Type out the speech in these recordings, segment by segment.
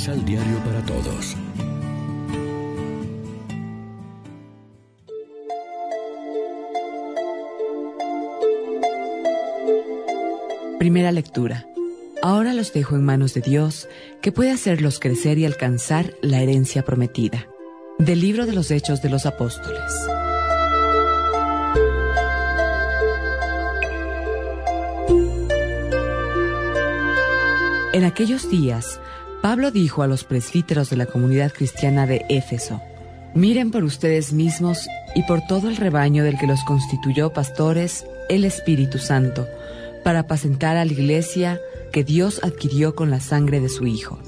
Misal Diario para Todos. Primera lectura. Ahora los dejo en manos de Dios, que puede hacerlos crecer y alcanzar la herencia prometida. Del libro de los Hechos de los Apóstoles. En aquellos días, Pablo dijo a los presbíteros de la comunidad cristiana de Éfeso, Miren por ustedes mismos y por todo el rebaño del que los constituyó pastores el Espíritu Santo, para apacentar a la iglesia que Dios adquirió con la sangre de su Hijo.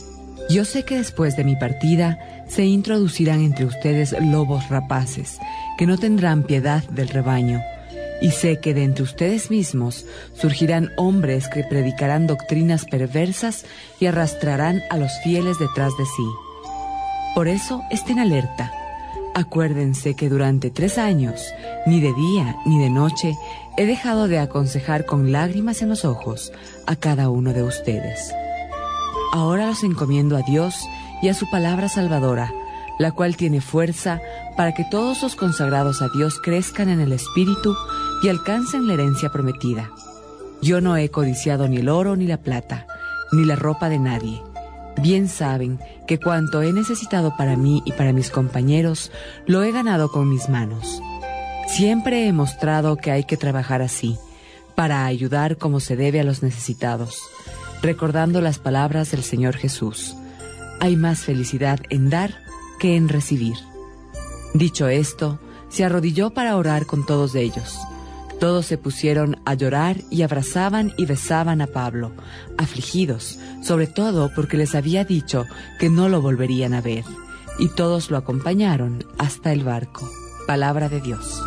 Yo sé que después de mi partida se introducirán entre ustedes lobos rapaces, que no tendrán piedad del rebaño y sé que de entre ustedes mismos surgirán hombres que predicarán doctrinas perversas y arrastrarán a los fieles detrás de sí. Por eso estén alerta. Acuérdense que durante tres años, ni de día ni de noche, he dejado de aconsejar con lágrimas en los ojos a cada uno de ustedes. Ahora los encomiendo a Dios y a su palabra salvadora, la cual tiene fuerza para que todos los consagrados a Dios crezcan en el Espíritu y alcancen la herencia prometida. Yo no he codiciado ni el oro ni la plata, ni la ropa de nadie. Bien saben que cuanto he necesitado para mí y para mis compañeros, lo he ganado con mis manos. Siempre he mostrado que hay que trabajar así, para ayudar como se debe a los necesitados, recordando las palabras del Señor Jesús. Hay más felicidad en dar que en recibir. Dicho esto, se arrodilló para orar con todos ellos. Todos se pusieron a llorar y abrazaban y besaban a Pablo, afligidos, sobre todo porque les había dicho que no lo volverían a ver, y todos lo acompañaron hasta el barco. Palabra de Dios.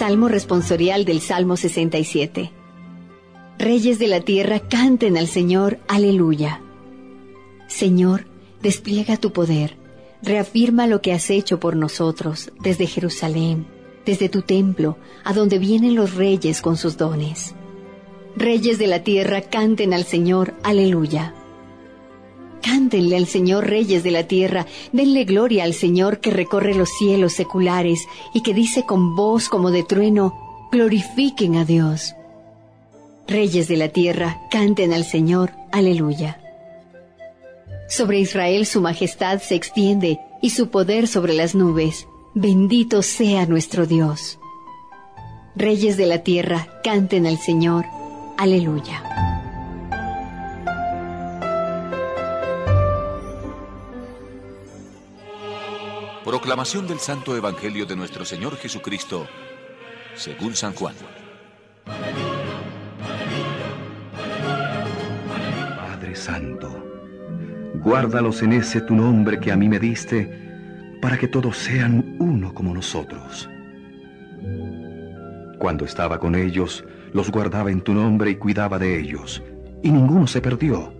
Salmo responsorial del Salmo 67. Reyes de la tierra, canten al Señor, aleluya. Señor, despliega tu poder, reafirma lo que has hecho por nosotros desde Jerusalén, desde tu templo, a donde vienen los reyes con sus dones. Reyes de la tierra, canten al Señor, aleluya. Cántenle al Señor reyes de la tierra, denle gloria al Señor que recorre los cielos seculares y que dice con voz como de trueno, glorifiquen a Dios. Reyes de la tierra, canten al Señor, aleluya. Sobre Israel su majestad se extiende y su poder sobre las nubes. Bendito sea nuestro Dios. Reyes de la tierra, canten al Señor, aleluya. Proclamación del Santo Evangelio de nuestro Señor Jesucristo, según San Juan. Padre Santo, guárdalos en ese tu nombre que a mí me diste, para que todos sean uno como nosotros. Cuando estaba con ellos, los guardaba en tu nombre y cuidaba de ellos, y ninguno se perdió,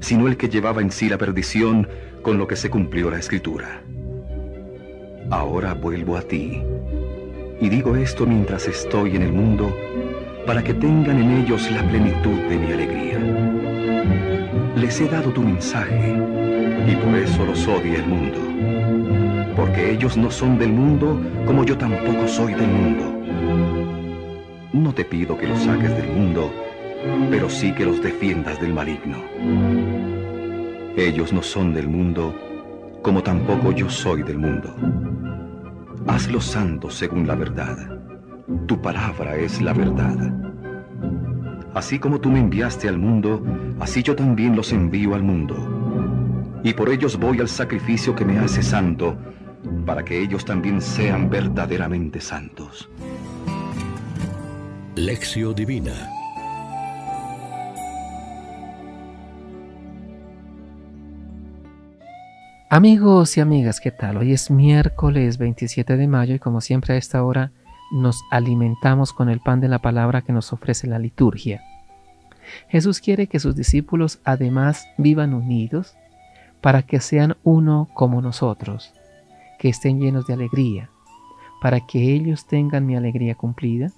sino el que llevaba en sí la perdición con lo que se cumplió la escritura. Ahora vuelvo a ti. Y digo esto mientras estoy en el mundo, para que tengan en ellos la plenitud de mi alegría. Les he dado tu mensaje, y por eso los odia el mundo. Porque ellos no son del mundo, como yo tampoco soy del mundo. No te pido que los saques del mundo, pero sí que los defiendas del maligno. Ellos no son del mundo, como tampoco yo soy del mundo. Hazlos santos según la verdad. Tu palabra es la verdad. Así como tú me enviaste al mundo, así yo también los envío al mundo. Y por ellos voy al sacrificio que me hace santo, para que ellos también sean verdaderamente santos. Lección Divina Amigos y amigas, ¿qué tal? Hoy es miércoles 27 de mayo y como siempre a esta hora nos alimentamos con el pan de la palabra que nos ofrece la liturgia. Jesús quiere que sus discípulos además vivan unidos para que sean uno como nosotros, que estén llenos de alegría, para que ellos tengan mi alegría cumplida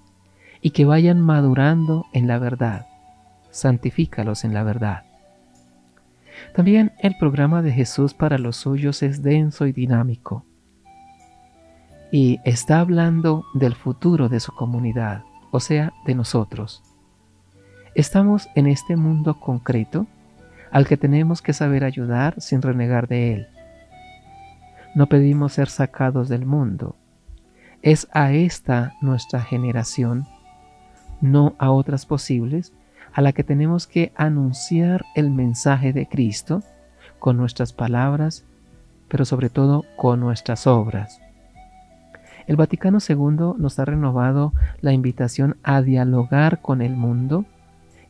y que vayan madurando en la verdad. Santifícalos en la verdad. También el programa de Jesús para los suyos es denso y dinámico y está hablando del futuro de su comunidad, o sea, de nosotros. Estamos en este mundo concreto al que tenemos que saber ayudar sin renegar de él. No pedimos ser sacados del mundo. Es a esta nuestra generación, no a otras posibles, a la que tenemos que anunciar el mensaje de Cristo con nuestras palabras, pero sobre todo con nuestras obras. El Vaticano II nos ha renovado la invitación a dialogar con el mundo,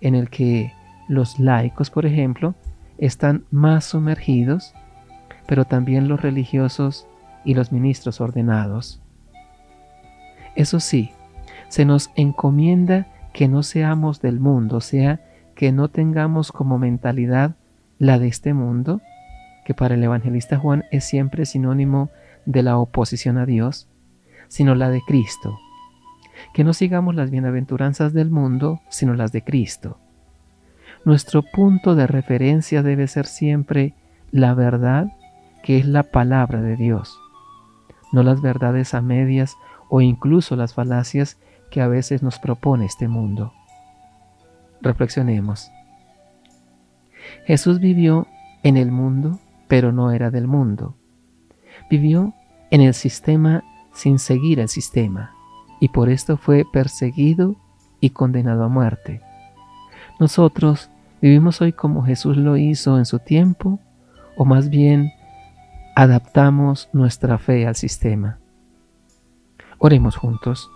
en el que los laicos, por ejemplo, están más sumergidos, pero también los religiosos y los ministros ordenados. Eso sí, se nos encomienda que no seamos del mundo, o sea, que no tengamos como mentalidad la de este mundo, que para el evangelista Juan es siempre sinónimo de la oposición a Dios, sino la de Cristo. Que no sigamos las bienaventuranzas del mundo, sino las de Cristo. Nuestro punto de referencia debe ser siempre la verdad, que es la palabra de Dios, no las verdades a medias o incluso las falacias que a veces nos propone este mundo. Reflexionemos. Jesús vivió en el mundo, pero no era del mundo. Vivió en el sistema sin seguir el sistema, y por esto fue perseguido y condenado a muerte. Nosotros vivimos hoy como Jesús lo hizo en su tiempo, o más bien adaptamos nuestra fe al sistema. Oremos juntos.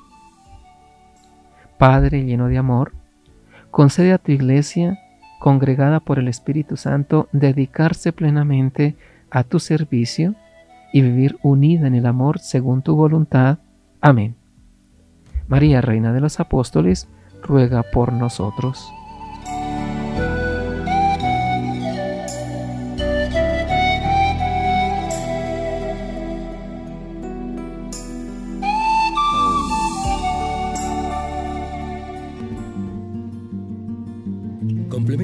Padre lleno de amor, concede a tu iglesia, congregada por el Espíritu Santo, dedicarse plenamente a tu servicio y vivir unida en el amor según tu voluntad. Amén. María, Reina de los Apóstoles, ruega por nosotros.